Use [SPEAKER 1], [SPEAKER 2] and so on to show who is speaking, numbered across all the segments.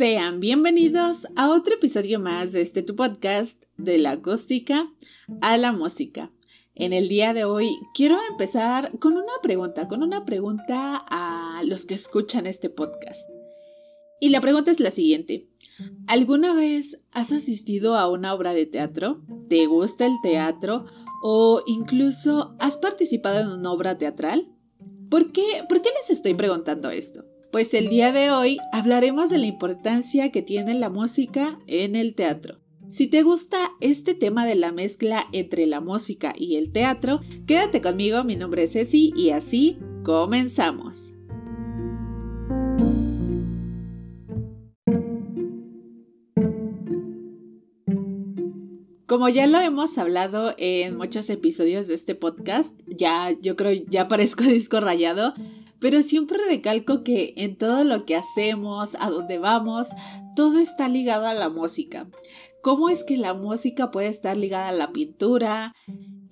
[SPEAKER 1] Sean bienvenidos a otro episodio más de este tu podcast de la acústica a la música. En el día de hoy quiero empezar con una pregunta, con una pregunta a los que escuchan este podcast. Y la pregunta es la siguiente. ¿Alguna vez has asistido a una obra de teatro? ¿Te gusta el teatro? ¿O incluso has participado en una obra teatral? ¿Por qué, ¿Por qué les estoy preguntando esto? Pues el día de hoy hablaremos de la importancia que tiene la música en el teatro. Si te gusta este tema de la mezcla entre la música y el teatro, quédate conmigo, mi nombre es Ceci y así comenzamos. Como ya lo hemos hablado en muchos episodios de este podcast, ya yo creo ya parezco disco rayado, pero siempre recalco que en todo lo que hacemos, a donde vamos, todo está ligado a la música. ¿Cómo es que la música puede estar ligada a la pintura?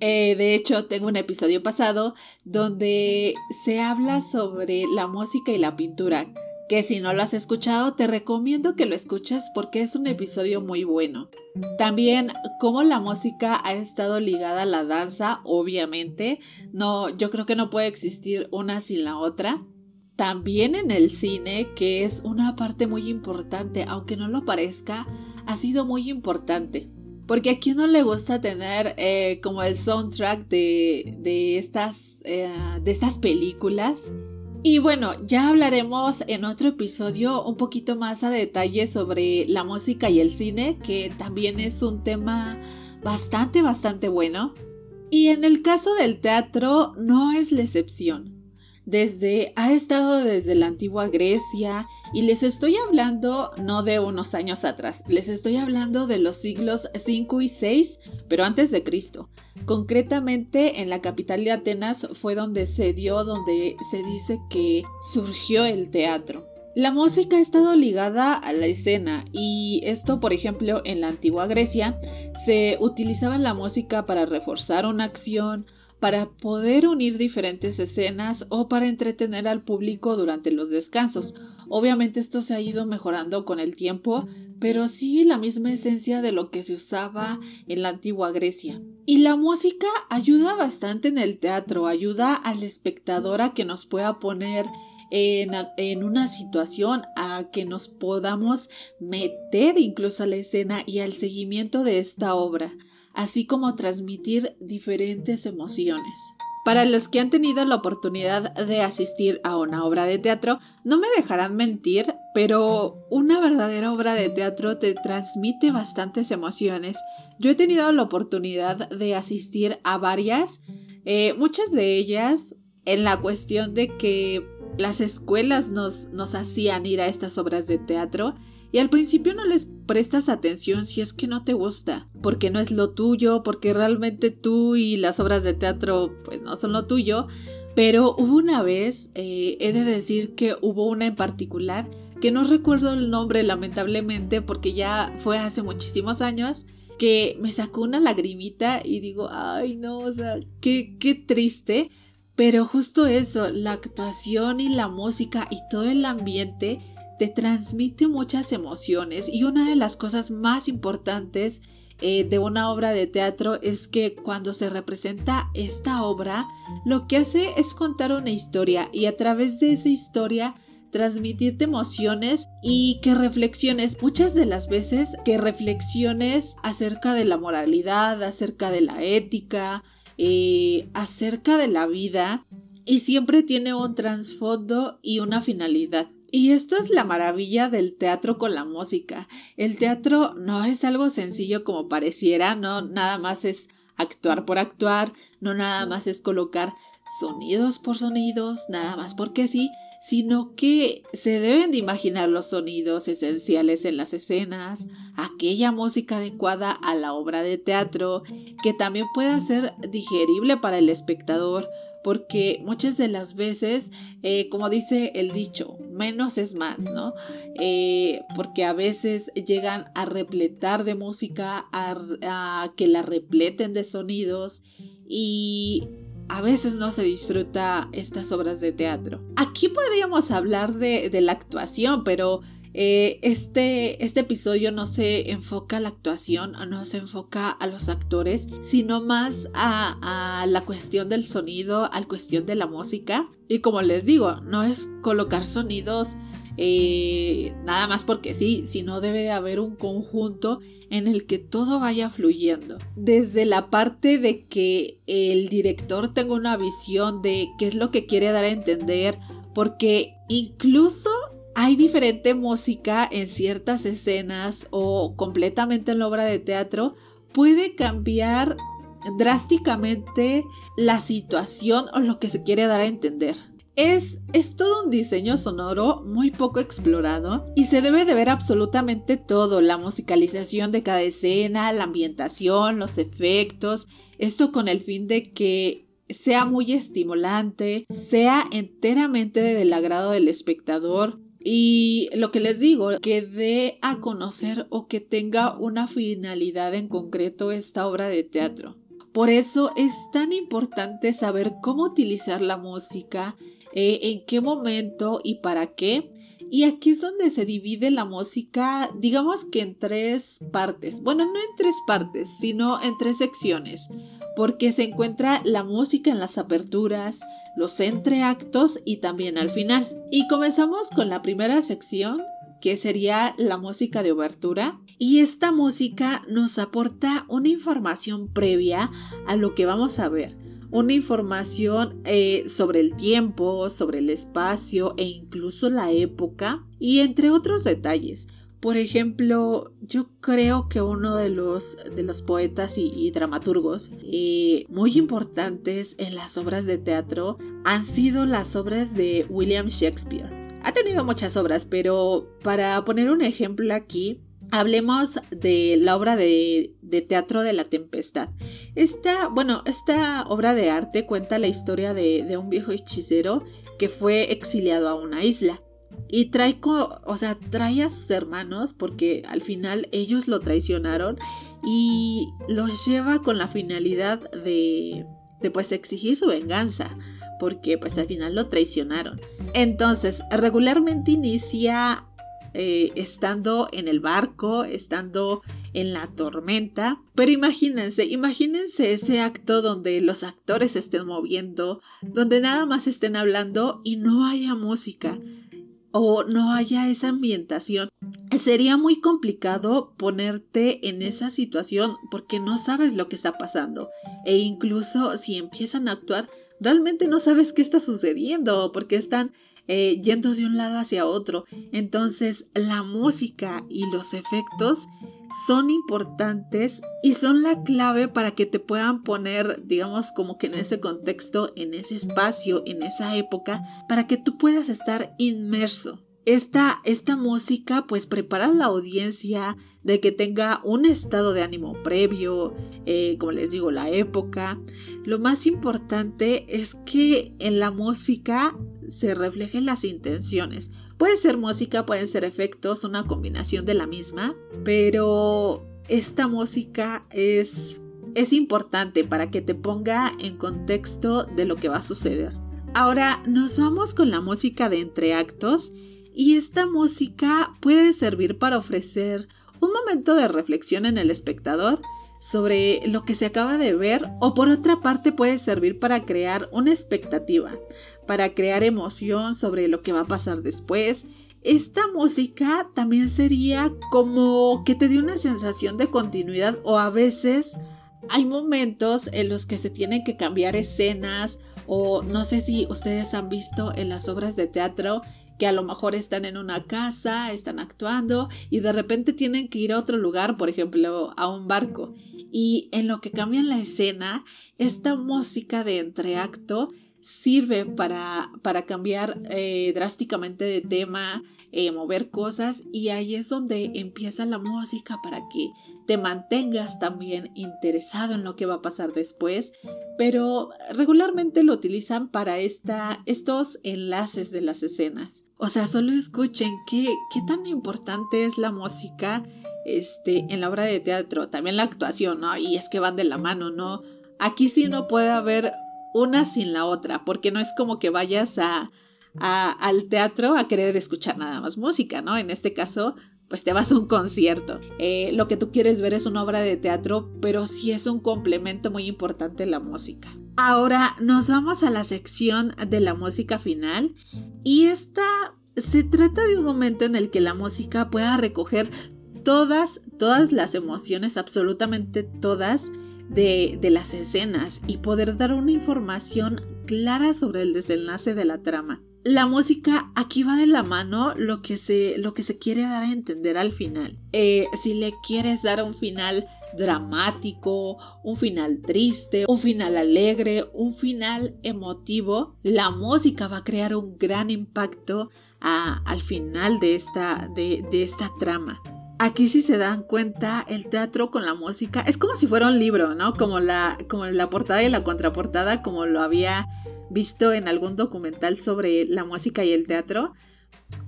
[SPEAKER 1] Eh, de hecho, tengo un episodio pasado donde se habla sobre la música y la pintura, que si no lo has escuchado, te recomiendo que lo escuches porque es un episodio muy bueno. También cómo la música ha estado ligada a la danza, obviamente. No, yo creo que no puede existir una sin la otra. También en el cine, que es una parte muy importante, aunque no lo parezca, ha sido muy importante. Porque a quién no le gusta tener eh, como el soundtrack de, estas, eh, de estas películas y bueno, ya hablaremos en otro episodio un poquito más a detalle sobre la música y el cine, que también es un tema bastante, bastante bueno. Y en el caso del teatro no es la excepción desde ha estado desde la antigua Grecia y les estoy hablando no de unos años atrás, les estoy hablando de los siglos 5 y 6, pero antes de Cristo. Concretamente en la capital de Atenas fue donde se dio, donde se dice que surgió el teatro. La música ha estado ligada a la escena y esto, por ejemplo, en la antigua Grecia se utilizaba la música para reforzar una acción, para poder unir diferentes escenas o para entretener al público durante los descansos. Obviamente esto se ha ido mejorando con el tiempo, pero sigue la misma esencia de lo que se usaba en la antigua Grecia. Y la música ayuda bastante en el teatro, ayuda al espectador a que nos pueda poner en, en, una situación a que nos podamos meter incluso a la escena y al seguimiento de esta obra así como transmitir diferentes emociones. Para los que han tenido la oportunidad de asistir a una obra de teatro, no me dejarán mentir, pero una verdadera obra de teatro te transmite bastantes emociones. Yo he tenido la oportunidad de asistir a varias, eh, muchas de ellas en la cuestión de que las escuelas nos, nos hacían ir a estas obras de teatro y al principio no les prestas atención si es que no te gusta, porque no es lo tuyo, porque realmente tú y las obras de teatro pues no son lo tuyo. Pero hubo una vez, eh, he de decir que hubo una en particular, que no recuerdo el nombre lamentablemente porque ya fue hace muchísimos años, que me sacó una lagrimita y digo, ay no, o sea, qué, qué triste. Pero justo eso, la actuación y la música y todo el ambiente te transmite muchas emociones y una de las cosas más importantes eh, de una obra de teatro es que cuando se representa esta obra, lo que hace es contar una historia y a través de esa historia transmitirte emociones y que reflexiones, muchas de las veces que reflexiones acerca de la moralidad, acerca de la ética, eh, acerca de la vida y siempre tiene un trasfondo y una finalidad. Y esto es la maravilla del teatro con la música. El teatro no es algo sencillo como pareciera, no nada más es actuar por actuar, no nada más es colocar sonidos por sonidos, nada más porque sí, sino que se deben de imaginar los sonidos esenciales en las escenas, aquella música adecuada a la obra de teatro, que también pueda ser digerible para el espectador, porque muchas de las veces, eh, como dice el dicho, menos es más, ¿no? Eh, porque a veces llegan a repletar de música, a, que la repleten de sonidos y a veces no se disfruta estas obras de teatro. Aquí podríamos hablar de, de la actuación, pero eh, este, este episodio no se enfoca a la actuación, no se enfoca a los actores, sino más a, la cuestión del sonido, a la cuestión de la música. Y como les digo, no es colocar sonidos eh, nada más porque sí, sino debe de haber un conjunto en el que todo vaya fluyendo. Desde la parte de que el director tenga una visión de qué es lo que quiere dar a entender, porque incluso hay diferente música en ciertas escenas o completamente en la obra de teatro, puede cambiar drásticamente la situación o lo que se quiere dar a entender. Es, todo un diseño sonoro muy poco explorado y se debe de ver absolutamente todo, la musicalización de cada escena, la ambientación, los efectos, esto con el fin de que sea muy estimulante, sea enteramente del agrado del espectador, y lo que les digo, que dé a conocer o que tenga una finalidad en concreto esta obra de teatro. Por eso es tan importante saber cómo utilizar la música eh, en qué momento y para qué. Y aquí es donde se divide la música, digamos que en tres partes. Bueno, no en tres partes, sino en tres secciones. Porque se encuentra la música en las aperturas, los entreactos y también al final. Y comenzamos con la primera sección, que sería la música de obertura. Y esta música nos aporta una información previa a lo que vamos a ver una información eh, sobre el tiempo, sobre el espacio e incluso la época y entre otros detalles. Por ejemplo, yo creo que uno de los, de los poetas y, dramaturgos eh, muy importantes en las obras de teatro han sido las obras de William Shakespeare. Ha tenido muchas obras, pero para poner un ejemplo aquí, Hablemos de la obra de, teatro de la tempestad. Esta, bueno, esta obra de arte cuenta la historia de, un viejo hechicero que fue exiliado a una isla. Y trae, o sea, trae a sus hermanos porque al final ellos lo traicionaron y los lleva con la finalidad de, de pues exigir su venganza porque pues al final lo traicionaron. Entonces, regularmente inicia eh, estando en el barco, estando en la tormenta. Pero imagínense, imagínense ese acto donde los actores estén moviendo, donde nada más estén hablando y no haya música o no haya esa ambientación. Sería muy complicado ponerte en esa situación porque no sabes lo que está pasando. E incluso si empiezan a actuar, realmente no sabes qué está sucediendo porque están eh, yendo de un lado hacia otro. Entonces la música y los efectos son importantes y son la clave para que te puedan poner, digamos, como que en ese contexto, en ese espacio, en esa época, para que tú puedas estar inmerso. Esta, esta música pues prepara a la audiencia de que tenga un estado de ánimo previo, eh, como les digo, la época. Lo más importante es que en la música se reflejen las intenciones. Puede ser música, pueden ser efectos, una combinación de la misma, pero esta música es, es importante para que te ponga en contexto de lo que va a suceder. Ahora nos vamos con la música de entreactos y esta música puede servir para ofrecer un momento de reflexión en el espectador sobre lo que se acaba de ver o por otra parte puede servir para crear una expectativa, para crear emoción sobre lo que va a pasar después. Esta música también sería como que te dé una sensación de continuidad o a veces hay momentos en los que se tienen que cambiar escenas o no sé si ustedes han visto en las obras de teatro que a lo mejor están en una casa, están actuando y de repente tienen que ir a otro lugar, por ejemplo, a un barco. Y en lo que cambian la escena, esta música de entreacto sirve para, para cambiar eh, drásticamente de tema, eh, mover cosas y ahí es donde empieza la música para que te mantengas también interesado en lo que va a pasar después, pero regularmente lo utilizan para esta, estos enlaces de las escenas. O sea, solo escuchen qué, qué tan importante es la música este, en la obra de teatro, también la actuación, ¿no? Y es que van de la mano, ¿no? Aquí sí no puede haber una sin la otra, porque no es como que vayas a, al teatro a querer escuchar nada más música, ¿no? En este caso, pues te vas a un concierto. Eh, lo que tú quieres ver es una obra de teatro, pero sí es un complemento muy importante la música. Ahora nos vamos a la sección de la música final. Y esta se trata de un momento en el que la música pueda recoger todas, todas las emociones, absolutamente todas, de, de las escenas y poder dar una información clara sobre el desenlace de la trama la música aquí va de la mano lo que se, lo que se quiere dar a entender al final. Eh, si le quieres dar un final dramático, un final triste, un final alegre, un final emotivo, la música va a crear un gran impacto al final de esta, de esta trama. Aquí si se dan cuenta, el teatro con la música es como si fuera un libro, ¿no? Como la, como la portada y la contraportada, como lo había visto en algún documental sobre la música y el teatro,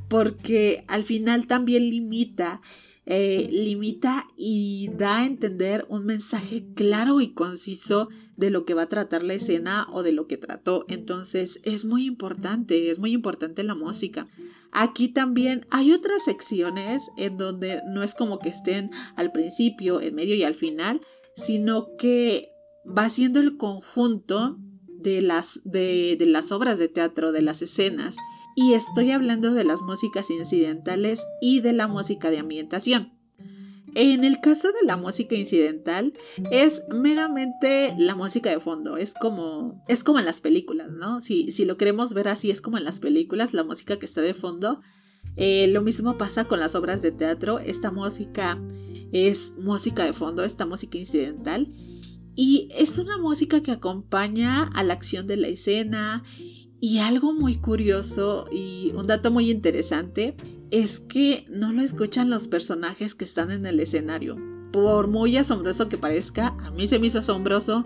[SPEAKER 1] porque al final también limita, eh, limita y da a entender un mensaje claro y conciso de lo que va a tratar la escena o de lo que trató. Entonces es muy importante, es muy importante la música. Aquí también hay otras secciones en donde no es como que estén al principio, en medio y al final, sino que va siendo el conjunto de las, de, las obras de teatro, de las escenas, y estoy hablando de las músicas incidentales y de la música de ambientación. En el caso de la música incidental es meramente la música de fondo, es como es como en las películas, ¿no? Si, si lo queremos ver así es como en las películas, la música que está de fondo. Eh, lo mismo pasa con las obras de teatro, esta música es música de fondo, esta música incidental y es una música que acompaña a la acción de la escena. Y algo muy curioso y un dato muy interesante es que no lo escuchan los personajes que están en el escenario. Por muy asombroso que parezca, a mí se me hizo asombroso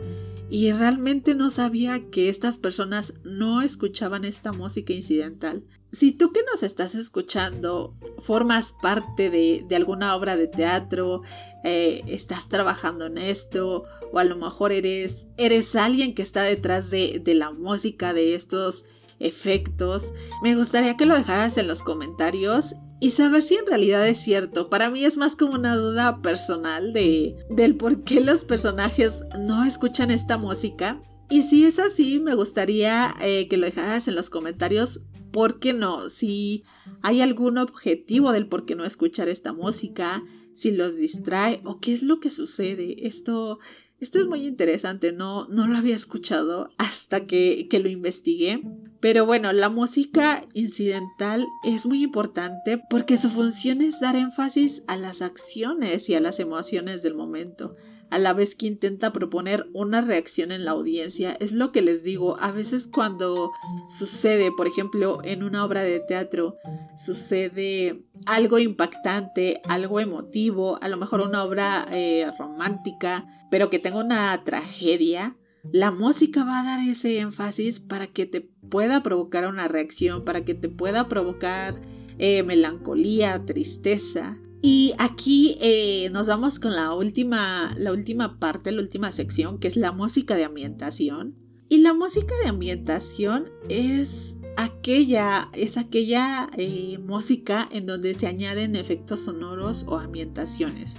[SPEAKER 1] y realmente no sabía que estas personas no escuchaban esta música incidental. Si tú que nos estás escuchando formas parte de, alguna obra de teatro, eh, estás trabajando en esto, o a lo mejor eres, eres alguien que está detrás de, de la música, de estos efectos, me gustaría que lo dejaras en los comentarios y saber si en realidad es cierto. Para mí es más como una duda personal de del por qué los personajes no escuchan esta música. Y si es así, me gustaría eh, que lo dejaras en los comentarios. ¿Por qué no? Si hay algún objetivo del por qué no escuchar esta música, si los distrae o qué es lo que sucede. Esto, esto es muy interesante, no, no lo había escuchado hasta que, que lo investigué. Pero bueno, la música incidental es muy importante porque su función es dar énfasis a las acciones y a las emociones del momento, a la vez que intenta proponer una reacción en la audiencia. Es lo que les digo, a veces cuando sucede, por ejemplo, en una obra de teatro, sucede algo impactante, algo emotivo, a lo mejor una obra eh, romántica, pero que tenga una tragedia, la música va a dar ese énfasis para que te pueda provocar una reacción, para que te pueda provocar eh, melancolía, tristeza. Y aquí eh, nos vamos con la última, la última parte, la última sección, que es la música de ambientación. Y la música de ambientación es aquella, es aquella eh, música en donde se añaden efectos sonoros o ambientaciones.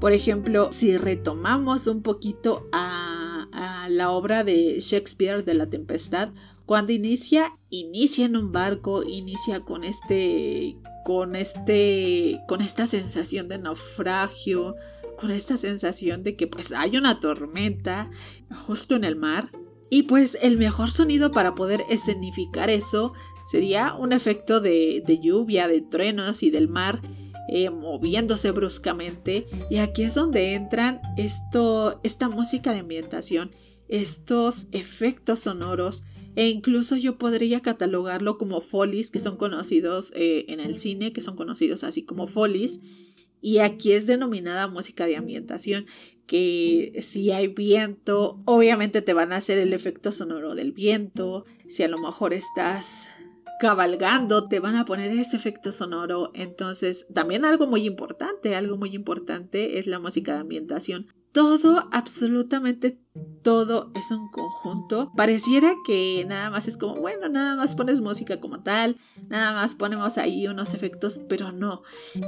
[SPEAKER 1] Por ejemplo, si retomamos un poquito a a la obra de Shakespeare de la tempestad, cuando inicia, inicia en un barco, inicia con este, con este, con esta sensación de naufragio, con esta sensación de que pues hay una tormenta justo en el mar. Y pues el mejor sonido para poder escenificar eso sería un efecto de, lluvia, de truenos y del mar eh, moviéndose bruscamente. Y aquí es donde entran esto, esta música de ambientación, estos efectos sonoros. E incluso yo podría catalogarlo como folies, que son conocidos eh, en el cine, que son conocidos así como folies. Y aquí es denominada música de ambientación, que si hay viento, obviamente te van a hacer el efecto sonoro del viento. Si a lo mejor estás cabalgando, te van a poner ese efecto sonoro. Entonces, también algo muy importante, algo muy importante es la música de ambientación. Todo, absolutamente todo es un conjunto. Pareciera que nada más es como, bueno, nada más pones música como tal, nada más ponemos ahí unos efectos, pero no.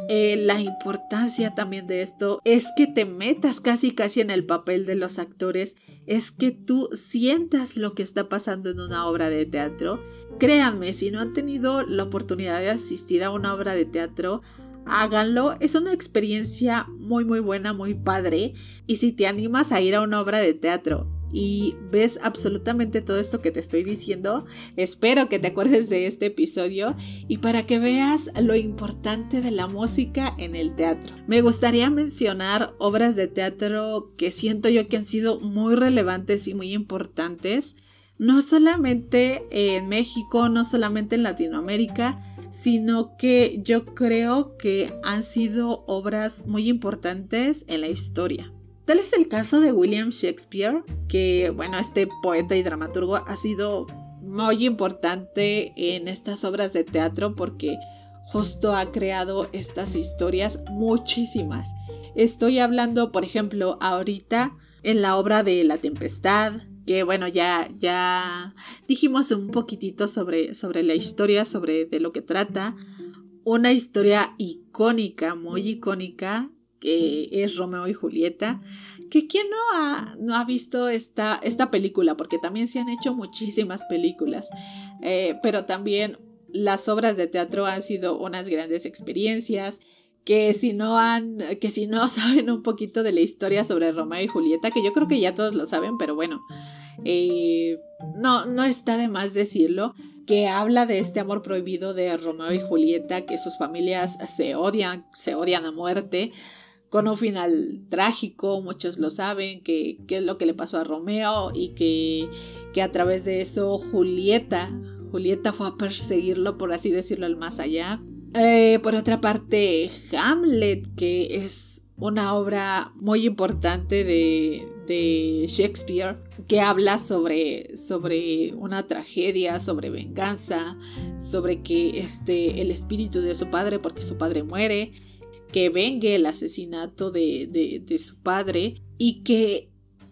[SPEAKER 1] Eh, la importancia también de esto es que te metas casi casi en el papel de los actores, es que tú sientas lo que está pasando en una obra de teatro. Créanme, si no han tenido la oportunidad de asistir a una obra de teatro, háganlo. Es una experiencia muy muy buena, muy padre. Y si te animas a ir a una obra de teatro y ves absolutamente todo esto que te estoy diciendo, espero que te acuerdes de este episodio y para que veas lo importante de la música en el teatro. Me gustaría mencionar obras de teatro que siento yo que han sido muy relevantes y muy importantes, no solamente en México, no solamente en Latinoamérica, sino que yo creo que han sido obras muy importantes en la historia. Tal es el caso de William Shakespeare, que bueno, este poeta y dramaturgo ha sido muy importante en estas obras de teatro porque justo ha creado estas historias muchísimas. Estoy hablando, por ejemplo, ahorita en la obra de La Tempestad, que bueno, ya, ya dijimos un poquitito sobre, sobre la historia, sobre de lo que trata. Una historia icónica, muy icónica, que es Romeo y Julieta. Que quien no ha, no ha visto esta, esta película, porque también se han hecho muchísimas películas, eh, pero también las obras de teatro han sido unas grandes experiencias que si no han, que si no saben un poquito de la historia sobre Romeo y Julieta, que yo creo que ya todos lo saben, pero bueno, eh, no, no está de más decirlo, que habla de este amor prohibido de Romeo y Julieta, que sus familias se odian, se odian a muerte, con un final trágico, muchos lo saben, que, es lo que le pasó a Romeo y que, que a través de eso Julieta, Julieta fue a perseguirlo, por así decirlo, al más allá. Eh, por otra parte, Hamlet, que es una obra muy importante de, Shakespeare, que habla sobre, sobre una tragedia, sobre venganza, sobre que este, el espíritu de su padre, porque su padre muere, que vengue el asesinato de, de su padre y que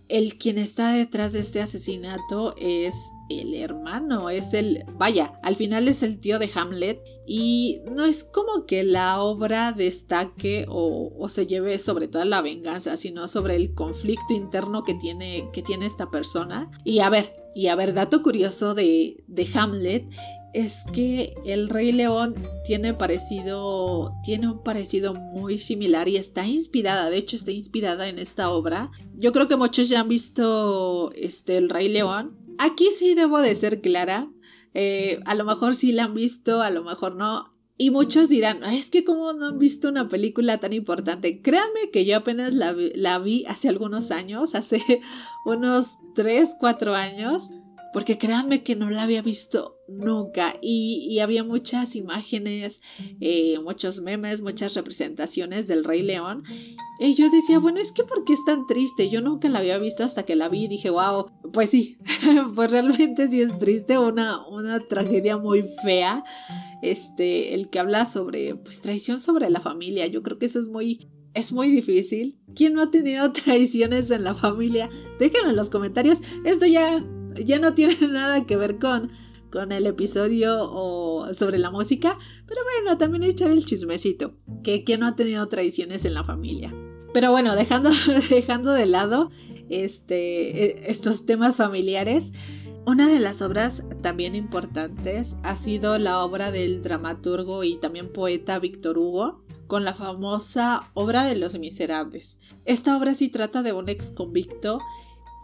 [SPEAKER 1] el quien está detrás de este asesinato es el hermano, es el, vaya, al final es el tío de Hamlet y no es como que la obra destaque o, se lleve sobre toda la venganza, sino sobre el conflicto interno que tiene, que tiene esta persona. Y a ver, y a ver, dato curioso de, de Hamlet es que el Rey León tiene parecido, tiene un parecido muy similar y está inspirada, de hecho está inspirada en esta obra. Yo creo que muchos ya han visto este el Rey León. Aquí sí debo de ser clara. Eh, a lo mejor sí la han visto, a lo mejor no. Y muchos dirán, es que como no han visto una película tan importante. Créanme que yo apenas la, la vi hace algunos años, hace unos 3, 4 años porque créanme que no la había visto nunca y, había muchas imágenes, eh, muchos memes, muchas representaciones del Rey León. Y yo decía, bueno, es que ¿por qué es tan triste? Yo nunca la había visto hasta que la vi y dije, wow, pues sí, pues realmente sí es triste, una, una tragedia muy fea, este, el que habla sobre, pues traición sobre la familia, yo creo que eso es muy, es muy difícil. ¿Quién no ha tenido traiciones en la familia? Déjenlo en los comentarios. Esto ya ya no tiene nada que ver con, con el episodio o sobre la música, pero bueno, también echar el chismecito, que quien no ha tenido tradiciones en la familia. Pero bueno, dejando, dejando de lado este, e, estos temas familiares, una de las obras también importantes ha sido la obra del dramaturgo y también poeta Víctor Hugo, con la famosa obra de los miserables. Esta obra sí trata de un ex convicto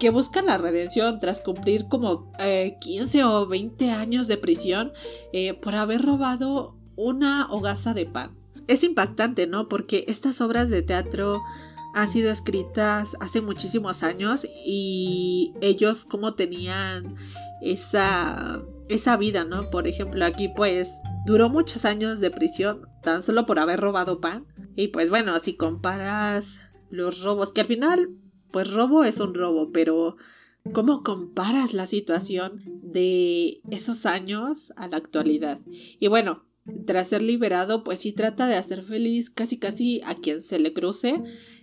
[SPEAKER 1] que buscan la redención tras cumplir como 15 eh, o 20 años de prisión eh, por haber robado una hogaza de pan. Es impactante, ¿no? Porque estas obras de teatro han sido escritas hace muchísimos años y ellos como tenían esa, esa vida, ¿no? Por ejemplo, aquí pues duró muchos años de prisión tan solo por haber robado pan. Y pues bueno, si comparas los robos, que al final pues robo es un robo, pero ¿cómo comparas la situación de esos años a la actualidad? Y bueno, tras ser liberado, pues sí trata de hacer feliz casi casi a quien se le cruce.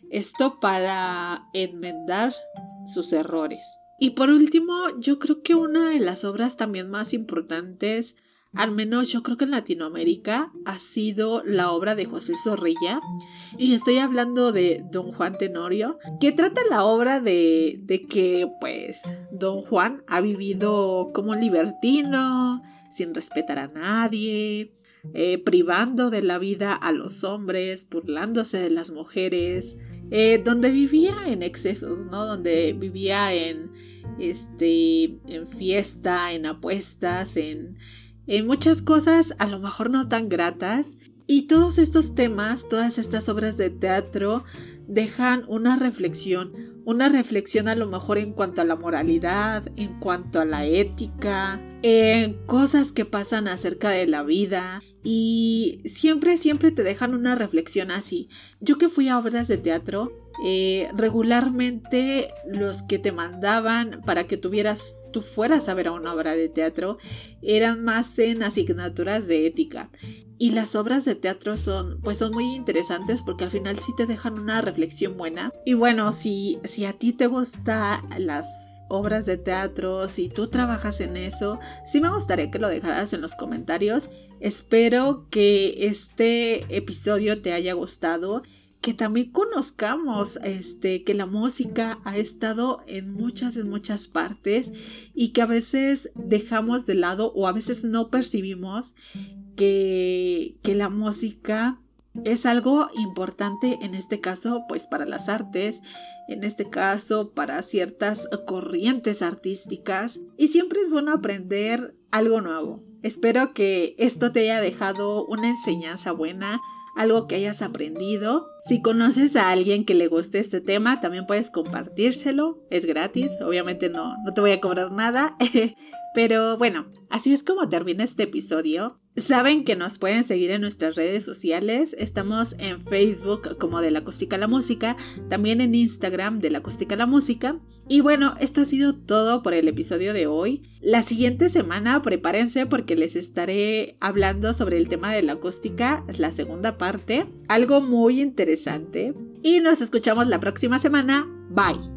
[SPEAKER 1] Esto para enmendar sus errores. Y por último, yo creo que una de las obras también más importantes, al menos yo creo que en Latinoamérica, ha sido la obra de José Zorrilla. Y estoy hablando de Don Juan Tenorio, que trata la obra de, de que, pues, Don Juan ha vivido como libertino, sin respetar a nadie, eh, privando de la vida a los hombres, burlándose de las mujeres, eh, donde vivía en excesos, ¿no? Donde vivía en, este, en fiesta, en apuestas, en, en muchas cosas a lo mejor no tan gratas. Y todos estos temas, todas estas obras de teatro dejan una reflexión, una reflexión a lo mejor en cuanto a la moralidad, en cuanto a la ética, en cosas que pasan acerca de la vida y siempre, siempre te dejan una reflexión así. Yo que fui a obras de teatro, eh, regularmente los que te mandaban para que tuvieras tú fueras a ver a una obra de teatro eran más en asignaturas de ética. Y las obras de teatro son pues son muy interesantes porque al final sí te dejan una reflexión buena. Y bueno si si a ti te gusta las obras de teatro si tú trabajas en eso sí me gustaría que lo dejaras en los comentarios. Espero que este episodio te haya gustado que también conozcamos este que la música ha estado en muchas en muchas partes y que a veces dejamos de lado o a veces no percibimos que, que la música es algo importante en este caso pues para las artes en este caso para ciertas corrientes artísticas. Y siempre es bueno aprender algo nuevo. Espero que esto te haya dejado una enseñanza buena algo que hayas aprendido. Si conoces a alguien que le guste este tema, también puedes compartírselo. Es gratis, obviamente no, no te voy a cobrar nada. Pero bueno, así es como termina este episodio. Saben que nos pueden seguir en nuestras redes sociales. Estamos en Facebook como de la acústica a la música, también en Instagram de la acústica a la música. Y bueno, esto ha sido todo por el episodio de hoy. La siguiente semana prepárense porque les estaré hablando sobre el tema de la acústica, la segunda parte, algo muy interesante. Y nos escuchamos la próxima semana. Bye.